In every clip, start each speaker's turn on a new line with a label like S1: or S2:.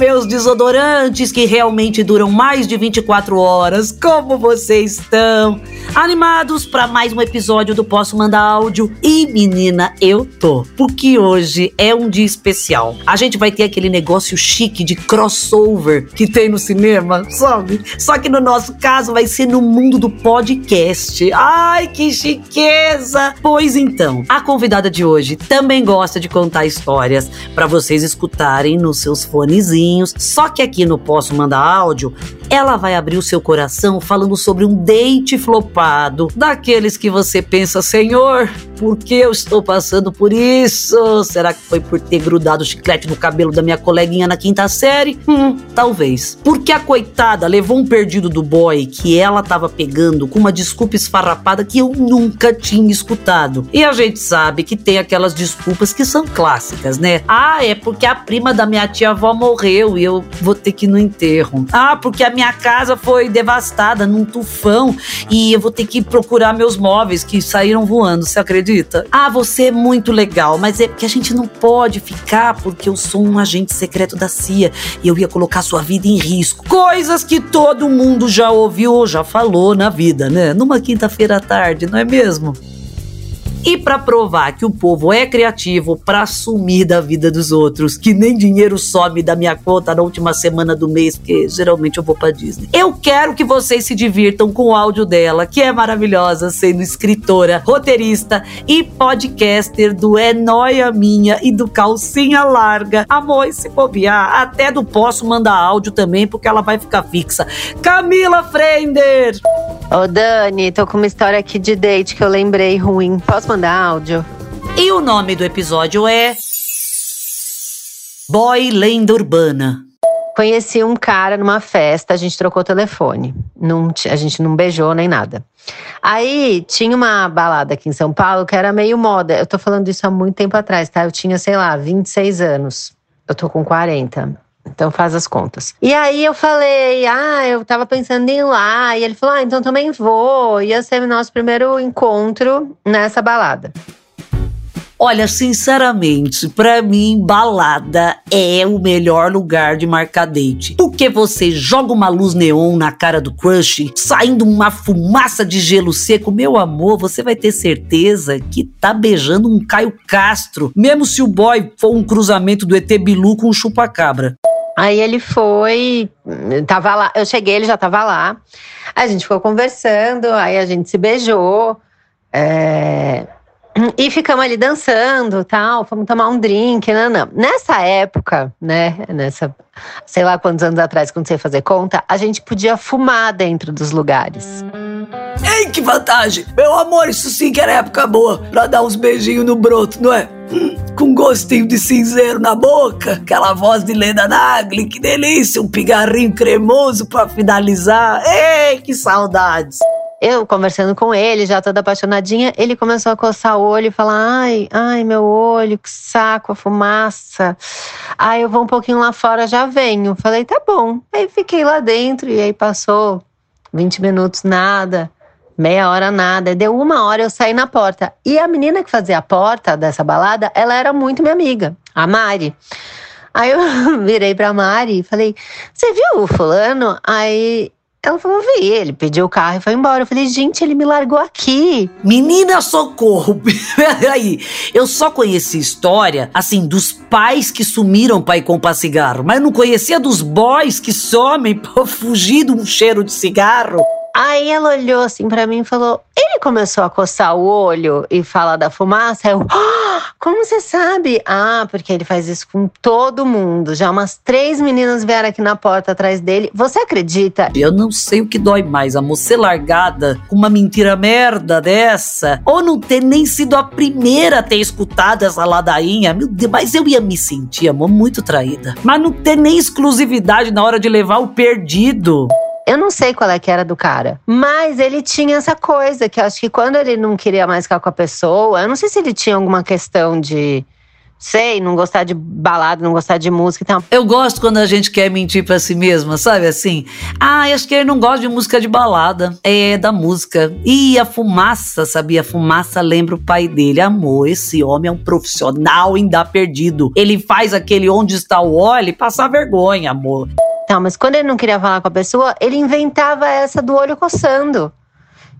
S1: meus desodorantes que realmente duram mais de 24 horas, como vocês estão? Animados para mais um episódio do Posso Mandar Áudio? E menina, eu tô, porque hoje é um dia especial. A gente vai ter aquele negócio chique de crossover que tem no cinema, sabe? Só que no nosso caso vai ser no mundo do podcast. Ai, que chiqueza! Pois então, a convidada de hoje também gosta de contar histórias para vocês escutarem nos seus fonezinhos. Só que aqui no Posso Mandar Áudio, ela vai abrir o seu coração falando sobre um date flopado, daqueles que você pensa, Senhor, por que eu estou passando por isso? Será que foi por ter grudado o chiclete no cabelo da minha coleguinha na quinta série? Hum, talvez. Porque a coitada levou um perdido do boy que ela tava pegando com uma desculpa esfarrapada que eu nunca tinha escutado. E a gente sabe que tem aquelas desculpas que são clássicas, né? Ah, é porque a prima da minha tia avó morreu e eu vou ter que ir no enterro. Ah, porque a minha casa foi devastada num tufão e eu vou ter que procurar meus móveis que saíram voando, você acredita? Ah, você é muito legal, mas é porque a gente não pode ficar porque eu sou um agente secreto da CIA e eu ia colocar sua vida em risco. Coisas que todo mundo já ouviu ou já falou na vida, né? Numa quinta-feira à tarde, não é mesmo? E para provar que o povo é criativo para sumir da vida dos outros, que nem dinheiro some da minha conta na última semana do mês, porque geralmente eu vou para Disney. Eu quero que vocês se divirtam com o áudio dela, que é maravilhosa, sendo escritora, roteirista e podcaster do É Noia Minha e do Calcinha Larga. Amor, e se bobear, até do Posso mandar áudio também, porque ela vai ficar fixa. Camila Frender!
S2: Ô Dani, tô com uma história aqui de date que eu lembrei ruim. Posso mandar áudio?
S1: E o nome do episódio é. Boy Lenda Urbana.
S2: Conheci um cara numa festa, a gente trocou telefone. Não, a gente não beijou nem nada. Aí tinha uma balada aqui em São Paulo que era meio moda. Eu tô falando isso há muito tempo atrás, tá? Eu tinha, sei lá, 26 anos. Eu tô com 40. Então faz as contas. E aí eu falei, ah, eu tava pensando em ir lá. E ele falou, ah, então também vou. Ia ser nosso primeiro encontro nessa balada.
S1: Olha, sinceramente, para mim, balada é o melhor lugar de marcar date. Porque você joga uma luz neon na cara do crush, saindo uma fumaça de gelo seco, meu amor, você vai ter certeza que tá beijando um Caio Castro, mesmo se o boy for um cruzamento do ET Bilu com um chupa-cabra.
S2: Aí ele foi, tava lá, eu cheguei, ele já tava lá. A gente ficou conversando, aí a gente se beijou. É, e ficamos ali dançando, tal, fomos tomar um drink, não, não. Nessa época, né, nessa, sei lá quantos anos atrás, quando você ia fazer conta, a gente podia fumar dentro dos lugares.
S1: Ei, que vantagem! Meu amor, isso sim que era época boa pra dar uns beijinhos no broto, não é? Com gostinho de cinzeiro na boca, aquela voz de Leda Nagli, que delícia, um pigarrinho cremoso pra finalizar. Ei, que saudades!
S2: Eu conversando com ele, já toda apaixonadinha, ele começou a coçar o olho e falar: ai, ai, meu olho, que saco, a fumaça. Ai, eu vou um pouquinho lá fora, já venho. Falei: tá bom. Aí fiquei lá dentro e aí passou 20 minutos, nada. Meia hora nada. Deu uma hora eu saí na porta. E a menina que fazia a porta dessa balada, ela era muito minha amiga, a Mari. Aí eu virei pra Mari e falei: Você viu o fulano? Aí ela falou, vi, ele pediu o carro e foi embora. Eu falei, gente, ele me largou aqui.
S1: Menina, socorro! Peraí, eu só conheci história, assim, dos pais que sumiram pra ir comprar cigarro, mas não conhecia dos boys que somem pra fugir de um cheiro de cigarro.
S2: Aí ela olhou assim para mim e falou: ele começou a coçar o olho e falar da fumaça. Eu, ah, como você sabe? Ah, porque ele faz isso com todo mundo. Já umas três meninas vieram aqui na porta atrás dele. Você acredita?
S1: Eu não sei o que dói mais, a moça largada com uma mentira merda dessa, ou não ter nem sido a primeira a ter escutado essa ladainha. Meu Deus, mas eu ia me sentir, amor, muito traída. Mas não ter nem exclusividade na hora de levar o perdido.
S2: Eu não sei qual é que era do cara. Mas ele tinha essa coisa que eu acho que quando ele não queria mais ficar com a pessoa, eu não sei se ele tinha alguma questão de sei, não gostar de balada, não gostar de música e tal.
S1: Eu gosto quando a gente quer mentir pra si mesma, sabe assim? Ah, acho que ele não gosta de música de balada. É da música. E a fumaça, sabia? A fumaça lembra o pai dele. Amor, esse homem é um profissional ainda perdido. Ele faz aquele onde está o óleo passar vergonha, amor.
S2: Então, mas quando ele não queria falar com a pessoa, ele inventava essa do olho coçando.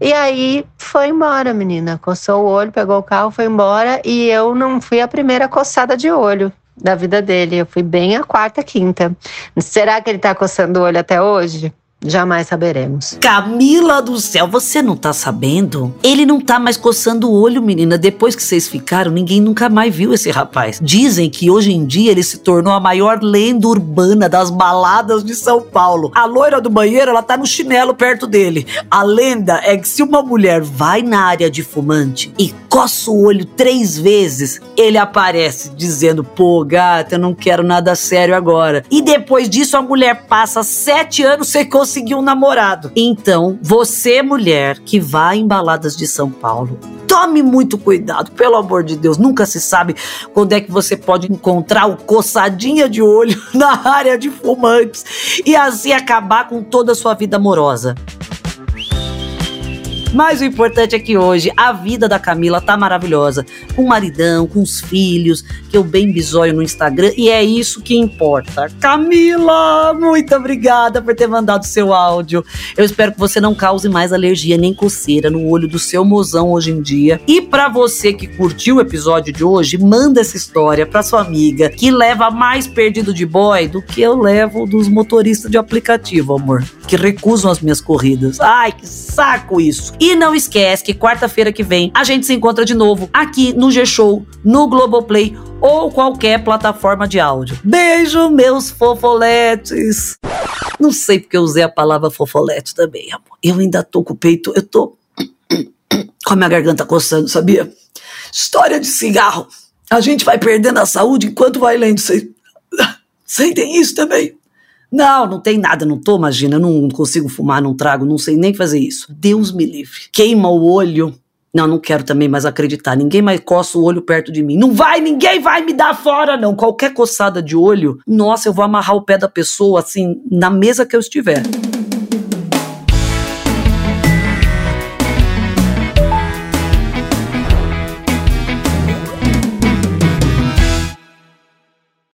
S2: E aí foi embora, menina. Coçou o olho, pegou o carro, foi embora. E eu não fui a primeira coçada de olho da vida dele. Eu fui bem a quarta, quinta. Será que ele tá coçando o olho até hoje? Jamais saberemos.
S1: Camila do céu, você não tá sabendo? Ele não tá mais coçando o olho, menina. Depois que vocês ficaram, ninguém nunca mais viu esse rapaz. Dizem que hoje em dia ele se tornou a maior lenda urbana das baladas de São Paulo. A loira do banheiro, ela tá no chinelo perto dele. A lenda é que se uma mulher vai na área de fumante e coça o olho três vezes, ele aparece dizendo: pô, gata, eu não quero nada sério agora. E depois disso, a mulher passa sete anos sem coçar conseguir um namorado. Então, você, mulher que vai em baladas de São Paulo, tome muito cuidado, pelo amor de Deus. Nunca se sabe quando é que você pode encontrar o coçadinha de olho na área de fumantes e assim acabar com toda a sua vida amorosa. Mas o importante é que hoje a vida da Camila tá maravilhosa. Com o maridão, com os filhos, que eu bem bisóio no Instagram. E é isso que importa. Camila, muito obrigada por ter mandado seu áudio. Eu espero que você não cause mais alergia nem coceira no olho do seu mozão hoje em dia. E para você que curtiu o episódio de hoje, manda essa história pra sua amiga que leva mais perdido de boy do que eu levo dos motoristas de aplicativo, amor. Que recusam as minhas corridas. Ai, que saco isso. E não esquece que quarta-feira que vem a gente se encontra de novo aqui no G-Show, no Globoplay ou qualquer plataforma de áudio. Beijo, meus fofoletes! Não sei porque eu usei a palavra fofolete também, amor. Eu ainda tô com o peito, eu tô com a minha garganta coçando, sabia? História de cigarro. A gente vai perdendo a saúde enquanto vai lendo. Vocês sentem isso também? Não, não tem nada, não tô, imagina, eu não consigo fumar, não trago, não sei nem fazer isso. Deus me livre. Queima o olho. Não, não quero também mais acreditar. Ninguém mais coça o olho perto de mim. Não vai, ninguém vai me dar fora, não. Qualquer coçada de olho, nossa, eu vou amarrar o pé da pessoa assim na mesa que eu estiver.